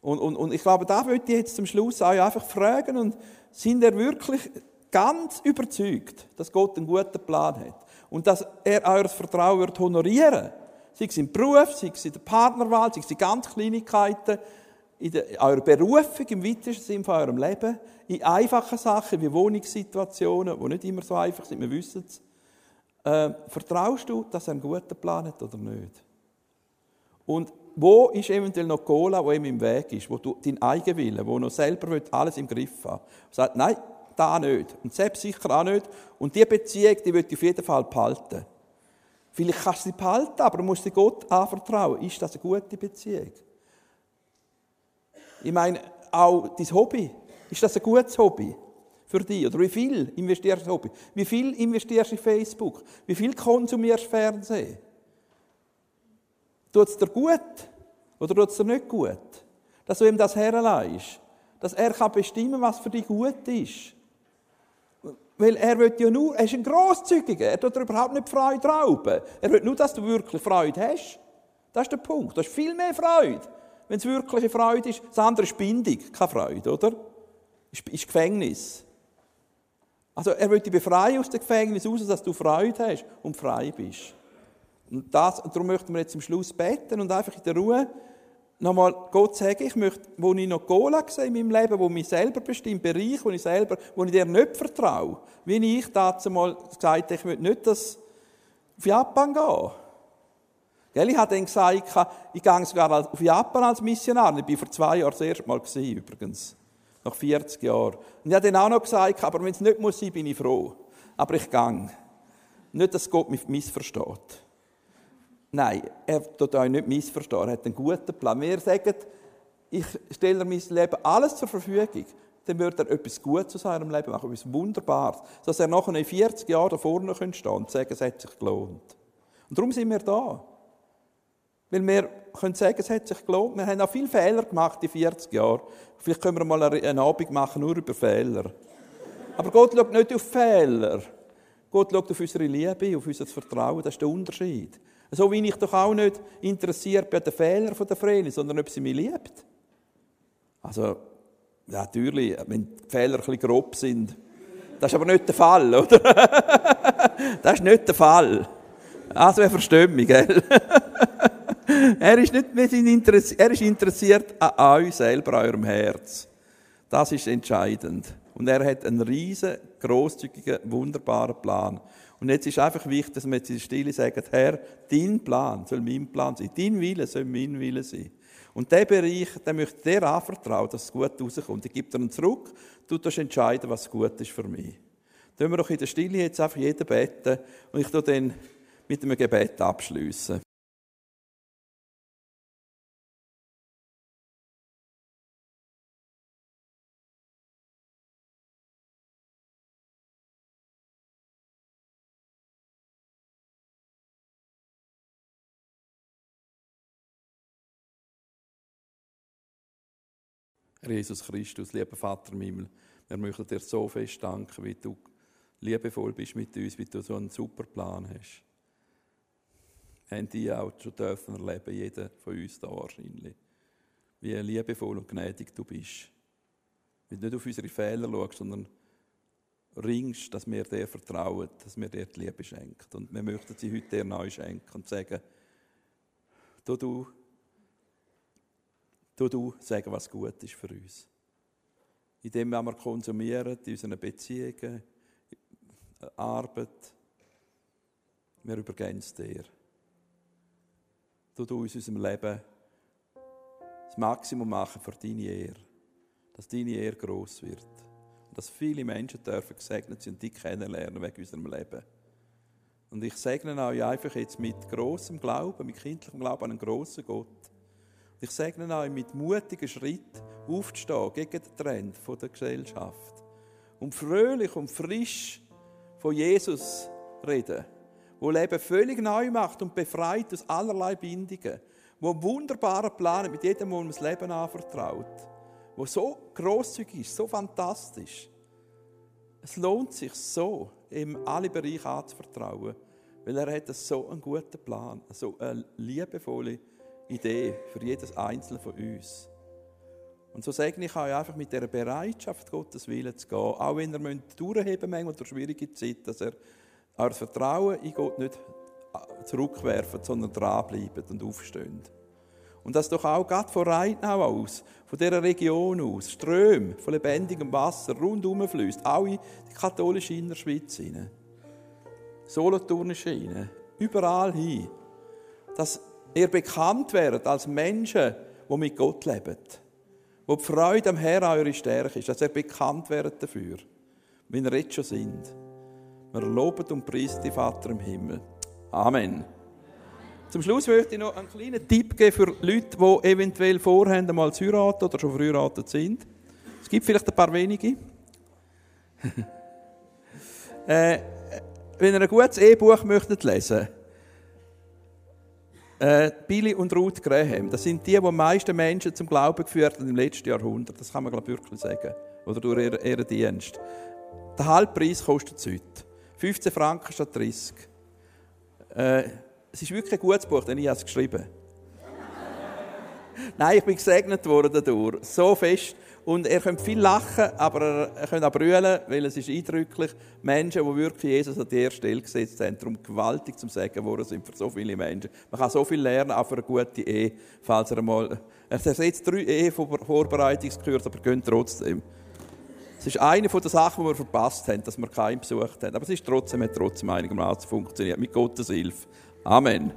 Und, und, und ich glaube, da würde ich jetzt zum Schluss euch einfach fragen, und sind ihr wirklich ganz überzeugt, dass Gott einen guten Plan hat? Und dass er euer Vertrauen wird honorieren Sei es im Beruf, sei es in der Partnerwahl, sei es in ganz Kleinigkeiten, in, der, eurer Berufung, im weitesten Sinne von eurem Leben, in einfachen Sachen wie Wohnungssituationen, die nicht immer so einfach sind, wir wissen es. Äh, vertraust du, dass er einen guten Plan hat oder nicht? Und wo ist eventuell noch Cola, wo ihm im Weg ist, wo du dein Eigenwille, wo noch selber alles im Griff haben sagt, nein, da nicht. Und selbst sicher auch nicht. Und diese Beziehung, die wird auf jeden Fall behalten. Vielleicht kannst du sie behalten, aber du musst sie Gott anvertrauen. Ist das eine gute Beziehung? Ich meine, auch dein Hobby. Ist das ein gutes Hobby für dich? Oder wie viel investierst du in Hobby? Wie viel investierst du in Facebook? Wie viel konsumierst du Fernsehen? Tut es dir gut oder tut es dir nicht gut? Dass du ihm das herleihst. Dass er kann bestimmen was für dich gut ist. Weil er will ja nur, er ist ein Grosszügiger, er tut dir überhaupt nicht Freude rauben. Er will nur, dass du wirklich Freude hast. Das ist der Punkt. Du hast viel mehr Freude, wenn es wirkliche Freude ist. Das andere ist Bindung, keine Freude, oder? Ist, ist Gefängnis. Also er will dich befreien aus dem Gefängnis raus, dass du Freude hast und frei bist. Und, das, darum möchten wir jetzt zum Schluss beten und einfach in der Ruhe nochmal Gott sagen, ich möchte, wo ich noch Cola sehe in meinem Leben, wo mich selber bestimmt, Bereich, wo ich selber, wo ich dir nicht vertraue, wie ich dazu mal gesagt habe, ich möchte nicht, dass auf Japan gehen. Gell, ich habe dann gesagt, ich gehe sogar auf Japan als Missionar. Ich war vor zwei Jahren das erste Mal gewesen, übrigens. Nach 40 Jahren. Und ich habe dann auch noch gesagt, aber wenn es nicht muss sein, bin ich froh. Aber ich gehe. Nicht, dass Gott mich missversteht. Nein, er tut euch nicht missverstehen. Er hat einen guten Plan. Wir sagen, ich stelle mein Leben alles zur Verfügung. Dann wird er etwas Gutes aus seinem Leben machen, etwas Wunderbares. Dass er nachher in 40 Jahren da vorne stehen könnte und sagen, es hat sich gelohnt. Und darum sind wir da. Weil wir können sagen, es hat sich gelohnt. Wir haben auch viele Fehler gemacht in 40 Jahren. Vielleicht können wir mal einen Abend machen, nur über Fehler. Aber Gott schaut nicht auf Fehler. Gott schaut auf unsere Liebe, auf unser Vertrauen. Das ist der Unterschied. So wie ich doch auch nicht interessiert bin an den Fehlern der Vreni, sondern ob sie mich liebt. Also, natürlich, wenn die Fehler ein bisschen grob sind. Das ist aber nicht der Fall, oder? das ist nicht der Fall. Also, er versteht mich, gell? er, ist nicht, wir sind interessiert, er ist interessiert an euch selber, an eurem Herz. Das ist entscheidend. Und er hat einen riesen, grosszügigen, wunderbaren Plan. Und jetzt ist einfach wichtig, dass wir jetzt in der Stille sagen, Herr, dein Plan soll mein Plan sein. Dein Wille soll mein Wille sein. Und der Bereich, den möchte dir anvertrauen, dass es gut rauskommt. Ich gebe dir ihn zurück, du darfst entscheiden, was gut ist für mich. Dann wir doch in der Stille jetzt einfach jeden beten und ich tue dann mit einem Gebet abschließen. Jesus Christus, lieber Vater im Himmel, wir möchten dir so fest danken, wie du liebevoll bist mit uns, wie du so einen super Plan hast. Wir haben die auch schon dürfen erleben, jeder von uns da wahrscheinlich. Wie liebevoll und gnädig du bist. Wie du nicht auf unsere Fehler schaust, sondern ringst, dass wir dir vertrauen, dass wir dir die Liebe schenken. Und wir möchten sie heute dir neu schenken und sagen, du, du tu du sagen, was gut ist für uns. In dem, was wir konsumieren, in unseren Beziehungen, Arbeit, wir übergeben es dir. Tu du in unserem Leben das Maximum machen für deine Ehre. Dass deine Ehre gross wird. Und dass viele Menschen dürfen gesegnet sind dich kennenlernen wegen unserem Leben. Und ich segne euch einfach jetzt mit großem Glauben, mit kindlichem Glauben an einen grossen Gott ich segne euch mit mutigen Schritt aufzustehen gegen den Trend der Gesellschaft. Und fröhlich und frisch von Jesus reden. Wo Leben völlig neu macht und befreit aus allerlei Bindungen. Wo einen wunderbaren Plan mit jedem, der das Leben anvertraut. Wo so grosszügig ist, so fantastisch. Es lohnt sich so, ihm alle Bereiche anzuvertrauen. Weil er hat so einen guten Plan, so eine liebevolle Idee für jedes Einzelne von uns. Und so segne ich euch einfach mit dieser Bereitschaft, Gottes Willen zu gehen. Auch wenn ihr müsst durchheben manchmal durch schwierige Zeit, dass ihr euer Vertrauen in Gott nicht zurückwerft, sondern dranbleibt und aufsteht. Und das doch auch gerade von Rheinau aus, von dieser Region aus, Ströme von lebendigem Wasser rundum fließt, auch in die katholische Innerschweiz hinein, Solothurnische hinein, überall hin, dass ihr bekannt werdet als Menschen, die mit Gott leben, wo die Freude am Herrn eure Stärke ist, dass ihr bekannt werdet dafür, wie ihr jetzt schon sind. Wir loben und preisen die Vater im Himmel. Amen. Zum Schluss möchte ich noch einen kleinen Tipp geben für Leute, die eventuell vorhaben, einmal zu heiraten oder schon verheiratet sind. Es gibt vielleicht ein paar wenige. äh, wenn ihr ein gutes E-Buch möchtet lesen äh, Billy und Ruth Graham, das sind die, die am meisten Menschen zum Glauben geführt haben im letzten Jahrhundert. Das kann man glaube ich, wirklich sagen. Oder durch ihren, ihren Dienst. Der Halbpreis kostet es heute. 15 Franken statt 30. Äh, es ist wirklich ein gutes Buch, denn ich habe es geschrieben. Nein, ich bin gesegnet worden dadurch. So fest. Und er könnt viel lachen, aber er könnt auch brüllen, weil es ist eindrücklich. Menschen, die wirklich Jesus an erste Stelle gesetzt haben, darum gewaltig zum Sagen geworden sind für so viele Menschen. Man kann so viel lernen, auch für eine gute Ehe, falls er einmal... Er ersetzt drei Ehe-Vorbereitungskurse, aber gehen trotzdem. Es ist eine den Sachen, die wir verpasst haben, dass wir keinen besucht haben. Aber es ist trotzdem, hat trotzdem einigermaßen funktioniert, mit Gottes Hilfe. Amen.